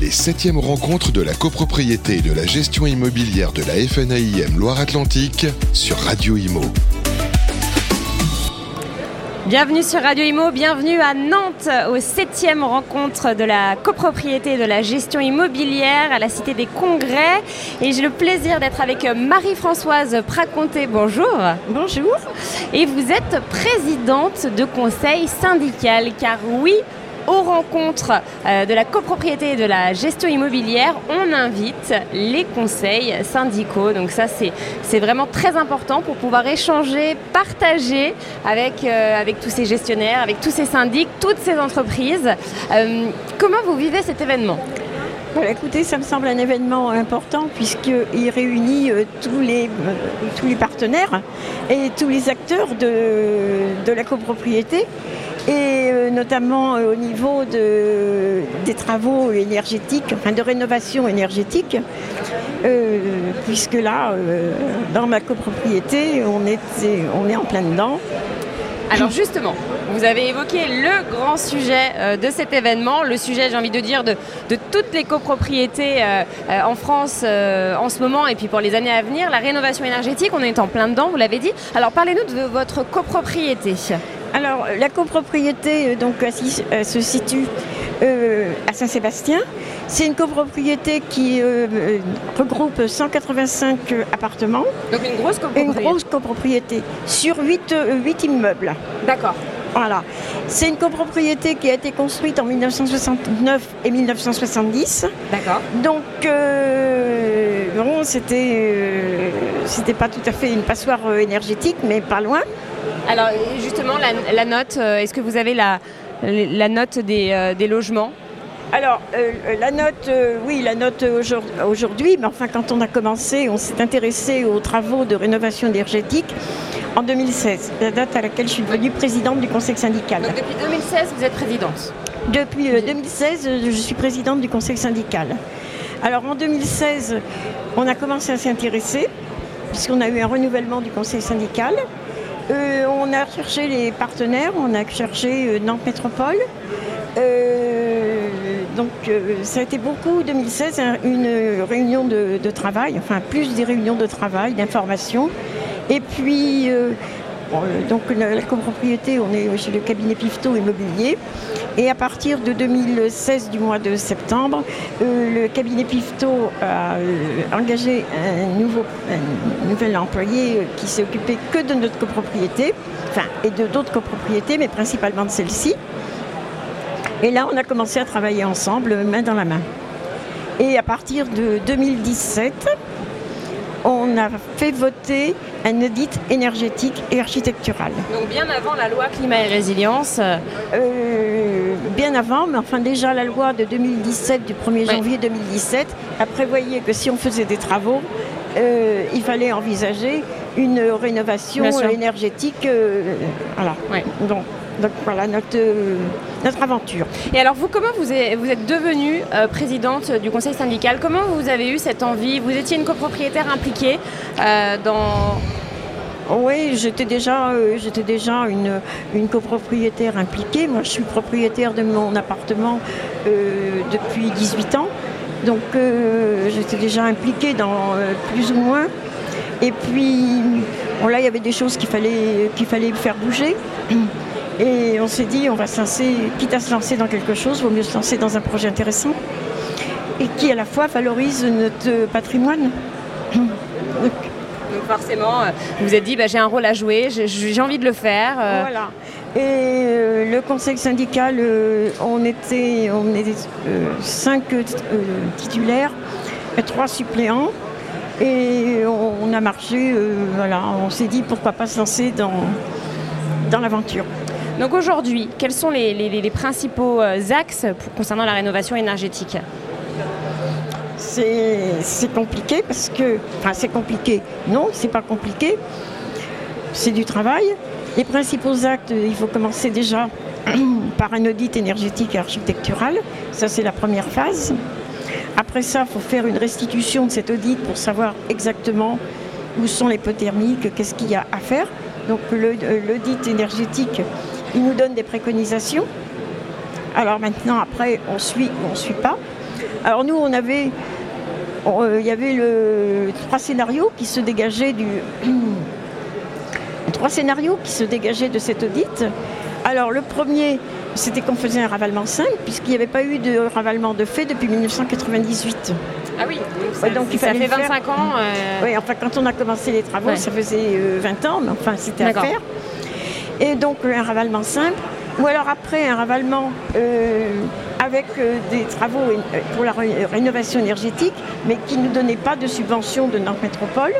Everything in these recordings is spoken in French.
les septièmes rencontres de la copropriété et de la gestion immobilière de la FNAIM Loire-Atlantique sur Radio Imo. Bienvenue sur Radio Imo, bienvenue à Nantes aux septièmes rencontres de la copropriété et de la gestion immobilière à la Cité des Congrès. Et j'ai le plaisir d'être avec Marie-Françoise Praconté. Bonjour. Bonjour. Et vous êtes présidente de conseil syndical, car oui, aux rencontres euh, de la copropriété et de la gestion immobilière, on invite les conseils syndicaux. Donc ça, c'est vraiment très important pour pouvoir échanger, partager avec, euh, avec tous ces gestionnaires, avec tous ces syndics, toutes ces entreprises. Euh, comment vous vivez cet événement? Écoutez, ça me semble un événement important puisqu'il réunit tous, les, tous les partenaires et tous les acteurs de, de la copropriété et euh, notamment euh, au niveau des travaux énergétiques, enfin de rénovation énergétique, euh, puisque là, dans ma copropriété, on, on est en plein dedans. Alors justement, vous avez évoqué le grand sujet de cet événement, le sujet, j'ai envie de dire, de, toutes les copropriétés en France en ce moment et puis pour les années à venir, la rénovation énergétique, on est en plein dedans, vous l'avez dit. Alors parlez-nous de votre copropriété. Alors, la copropriété euh, donc, se situe euh, à Saint-Sébastien. C'est une copropriété qui euh, regroupe 185 appartements. Donc une grosse copropriété. Une grosse copropriété sur 8, immeubles. D'accord. Voilà. C'est une copropriété qui a été construite en 1969 et 1970. D'accord. Donc, bon, c'était, c'était pas tout à fait une passoire énergétique, mais pas loin. Alors justement, la, note, euh, est-ce que vous avez la, la note des, euh, logements alors, euh, la note, oui, la note aujourd'hui, mais enfin, quand on a commencé, on s'est intéressé aux travaux de rénovation énergétique en 2016, la date à laquelle je suis devenue présidente du conseil syndical. Donc, depuis 2016, vous êtes présidente Depuis 2016, je suis présidente du conseil syndical. Alors, en 2016, on a commencé à s'intéresser, puisqu'on a eu un renouvellement du conseil syndical. Euh, on a cherché les partenaires, on a cherché euh, Nantes Métropole. Euh, donc ça a été beaucoup 2016, une réunion de, travail, enfin plus des réunions de travail, d'information. Et puis donc la, copropriété, on est chez le cabinet Pifto Immobilier. Et à partir de 2016, du mois de septembre, euh, le cabinet Pifto a euh, engagé un, nouveau, nouvel employé euh, qui s'est occupé que de notre copropriété, enfin, et de d'autres copropriétés, mais principalement de celle-ci. Et là, on a commencé à travailler ensemble, main dans la main. Et à partir de 2017, on a fait voter un audit énergétique et architectural. Donc bien avant la loi climat et résilience euh, Bien avant, mais enfin déjà la loi de 2017, du 1er janvier 2017, a prévoyé que si on faisait des travaux, euh, il fallait envisager une rénovation énergétique. Euh, voilà. Donc, donc voilà notre, notre aventure. Et alors vous, comment vous êtes, vous êtes devenue euh, présidente du conseil syndical? Comment vous avez eu cette envie? Vous étiez une copropriétaire impliquée euh, dans... Oui, j'étais déjà, euh, déjà une, une, copropriétaire impliquée. Moi, je suis propriétaire de mon appartement depuis 18 ans. Donc, j'étais déjà impliquée dans plus ou moins. Et puis, là, il y avait des choses qu'il fallait, fallait faire bouger. Et on s'est dit, on va se lancer, quitte à se lancer dans quelque chose, vaut mieux se lancer dans un projet intéressant et qui à la fois valorise notre patrimoine. Forcément, euh, vous vous êtes dit, bah, j'ai un rôle à jouer, j'ai envie de le faire. Euh. Voilà. Et euh, le conseil syndical, on était, on était cinq titulaires et trois suppléants. Et on, a marché, voilà, on s'est dit pourquoi pas se lancer dans, dans l'aventure. Donc aujourd'hui, quels sont les, principaux axes concernant la rénovation énergétique? C'est compliqué parce que, enfin c'est compliqué, non, c'est pas compliqué, c'est du travail. Les principaux actes, il faut commencer déjà par un audit énergétique et architectural, ça c'est la première phase. Après ça, il faut faire une restitution de cet audit pour savoir exactement où sont les pots qu'est-ce qu'il y a à faire. Donc l'audit énergétique, il nous donne des préconisations. Alors maintenant, après, on suit ou on ne suit pas. Alors nous, on avait, il y avait le trois scénarios qui se dégageaient du trois scénarios qui se dégageaient de cet audit. Alors le premier, c'était qu'on faisait un ravalement simple, puisqu'il n'y avait pas eu de ravalement de fait depuis 1998. Ah oui, donc ça, fait 25 ans. Euh, oui, enfin quand on a commencé les travaux, ça faisait 20 euh, ans, mais enfin c'était à faire. Et donc un ravalement simple, ou alors après un ravalement euh, avec des travaux pour la rénovation énergétique, mais qui ne donnait pas de subvention de Nantes Métropole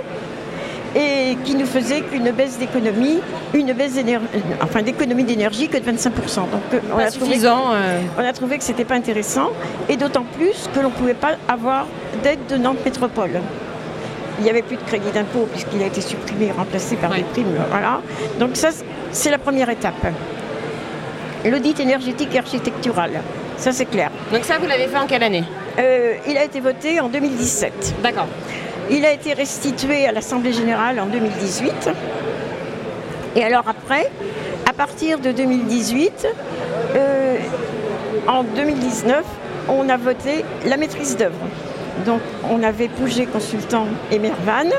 et qui nous faisait qu'une baisse d'économie, une baisse d'énergie, enfin d'économie d'énergie que de 25%. Donc on, a suffisant, trouvé, on a trouvé que c'était pas intéressant et d'autant plus que l'on ne pouvait pas avoir d'aide de Nantes Métropole. Il n'y avait plus de crédit d'impôt puisqu'il a été supprimé et remplacé par des primes. Voilà. Donc ça, c'est la première étape. L'audit énergétique et architectural. Ça, c'est clair. Donc ça, vous l'avez fait en quelle année euh, Il a été voté en 2017. D'accord. Il a été restitué à l'Assemblée générale en 2018. Et alors après, à partir de 2018, euh, en 2019, on a voté la maîtrise d'œuvre. Donc on avait Pouget Consultant et Mervan.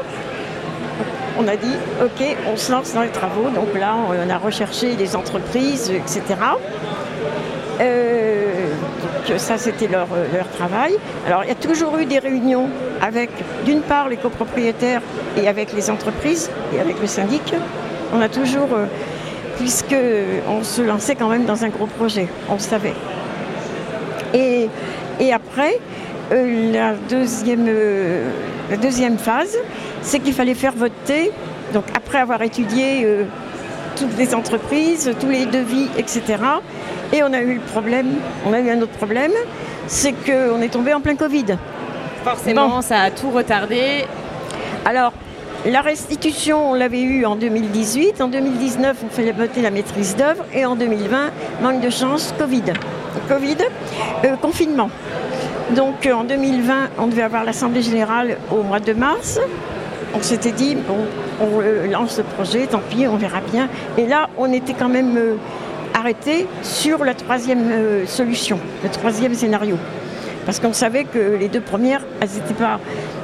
On a dit, OK, on se lance dans les travaux. Donc là, on a recherché les entreprises, etc. Euh, donc ça, c'était leur, leur, travail. Alors, il y a toujours eu des réunions avec, d'une part, les copropriétaires et avec les entreprises et avec le syndic. On a toujours, euh, puisque on se lançait quand même dans un gros projet, on le savait. Et, et après, euh, la, deuxième, euh, la deuxième phase, c'est qu'il fallait faire voter, donc après avoir étudié euh, toutes les entreprises, tous les devis, etc. Et on a eu le problème, on a eu un autre problème, c'est qu'on est tombé en plein Covid. Forcément, ça a tout retardé. Alors, la restitution, on l'avait eu en 2018. En 2019, on fait voter la maîtrise d'œuvre. Et en 2020, manque de chance, Covid. Covid, confinement. Donc euh, en 2020, on devait avoir l'Assemblée générale au mois de mars. On s'était dit, bon, on euh, lance le projet, tant pis, on verra bien. Et là, on était quand même euh, arrêté sur la troisième solution, le troisième scénario. Parce qu'on savait que les deux premières, elles n'étaient pas,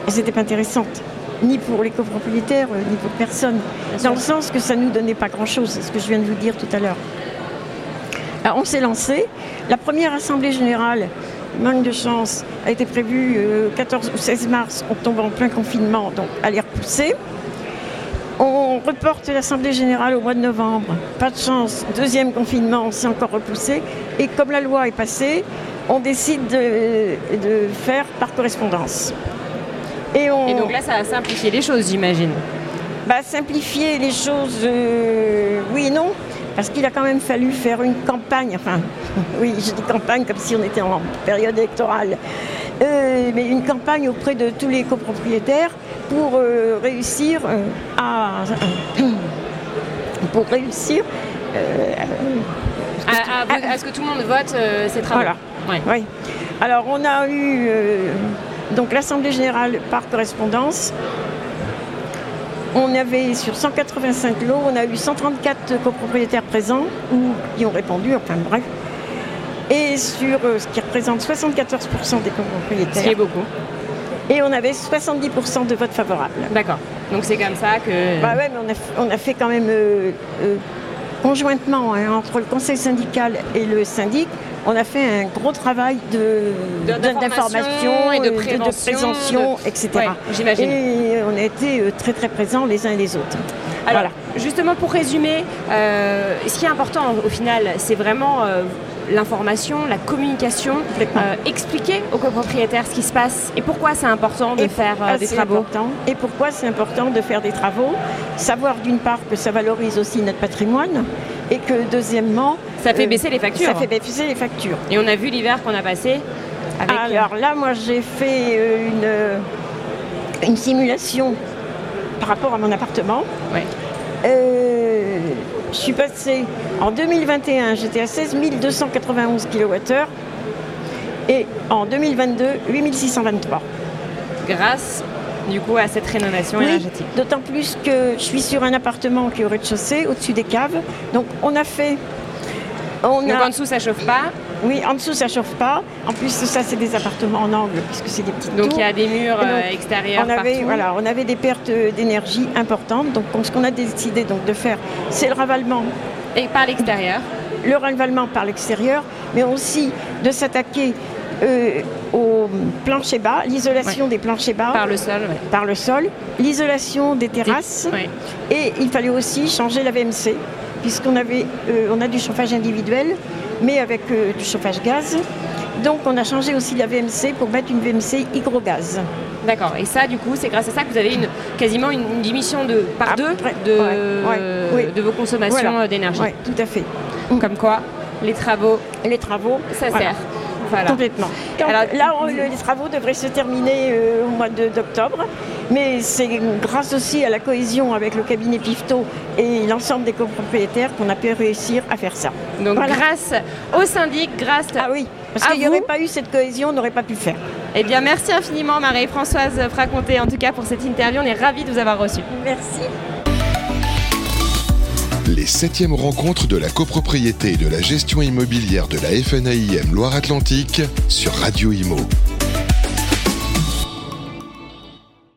pas intéressantes ni pour les copropriétaires, ni pour personne. Dans le sens que ça ne nous donnait pas grand-chose, c'est ce que je viens de vous dire tout à l'heure. Alors on s'est lancé. La première assemblée générale, manque de chance, a été prévu le 14 ou 16 mars, on tombe en plein confinement, donc à les repousser. On reporte l'Assemblée générale au mois de novembre. Pas de chance. Deuxième confinement, c'est encore repoussé. Et comme la loi est passée, on décide de, faire par correspondance. Et, donc là, ça a simplifié les choses, j'imagine. Bah, simplifier les choses, euh, oui et non. Parce qu'il a quand même fallu faire une campagne, enfin, oui, je dis campagne comme si on était en période électorale, euh, mais une campagne auprès de tous les copropriétaires pour euh, réussir euh, à. pour réussir. à, ce que tout le monde vote ces travaux. Voilà. Oui. Alors, on a eu donc l'Assemblée générale par correspondance on avait sur 185 lots, on a eu 134 copropriétaires présents ou qui ont répondu, enfin bref. Et sur euh, ce qui représente 74% des copropriétaires. C'est beaucoup. Et on avait 70% de votes favorables. D'accord. Donc c'est comme ça que. Bah ouais, mais on a, fait quand même euh, euh, conjointement hein, entre le conseil syndical et le syndic, on a fait un gros travail d'information, et de, prévention, etc. J'imagine. Et on a été très très présents les uns et les autres. Alors, justement, pour résumer, euh, ce qui est important au final, c'est vraiment euh, l'information, la communication, expliquer aux copropriétaires ce qui se passe et pourquoi c'est important de faire des travaux. et pourquoi c'est important de faire des travaux. Savoir d'une part que ça valorise aussi notre patrimoine et que deuxièmement... Ça fait baisser les factures. Ça fait baisser les factures. Et on a vu l'hiver qu'on a passé avec... Alors là, moi j'ai fait une, une simulation par rapport à mon appartement. Euh, je suis passée en 2021, j'étais à 16 291 kWh et en 2022, 8623. Grâce du coup à cette rénovation énergétique. D'autant plus que je suis sur un appartement qui est au rez-de-chaussée, au-dessus des caves. Donc on a fait. On Donc en dessous ça chauffe pas Oui, en dessous ça chauffe pas. En plus ça c'est des appartements en angle puisque c'est des petites Donc tours. il y a des murs donc, euh, extérieurs on avait, partout. voilà, on avait des pertes d'énergie importantes. Donc ce qu'on a décidé donc, de faire, c'est le ravalement, Et par l'extérieur. le ravalement par l'extérieur, mais aussi de s'attaquer euh, aux planchers bas, l'isolation des planchers bas Par le sol, ouais. par le sol, l'isolation des terrasses. Ouais. Et il fallait aussi changer la VMC, puisqu'on avait, euh, on a du chauffage individuel, mais avec euh, du chauffage gaz. Donc on a changé aussi la VMC pour mettre une VMC hygrogaz. D'accord. Et ça, du coup, c'est grâce à ça que vous avez une, quasiment une, une diminution de par deux de, ouais, ouais, oui. de vos consommations Voilà. euh, d'énergie. Oui, tout à fait. Comme quoi, les travaux, Les travaux, ça voilà, sert. Voilà. Complètement. Donc, Alors, là, on- les travaux devraient se terminer euh, au mois d'octobre, mais c'est grâce aussi à la cohésion avec le cabinet Pifto et l'ensemble des copropriétaires qu'on a pu réussir à faire ça. Donc Voilà. grâce au syndic, grâce Ah oui, parce À qu'il n'y aurait pas eu cette cohésion, on n'aurait pas pu le faire. Eh bien, merci infiniment Marie-Françoise Fraconté, en tout cas, pour cette interview. On est ravis de vous avoir reçu. Merci. Les septièmes rencontres de la copropriété et de la gestion immobilière de la FNAIM Loire-Atlantique sur Radio Imo.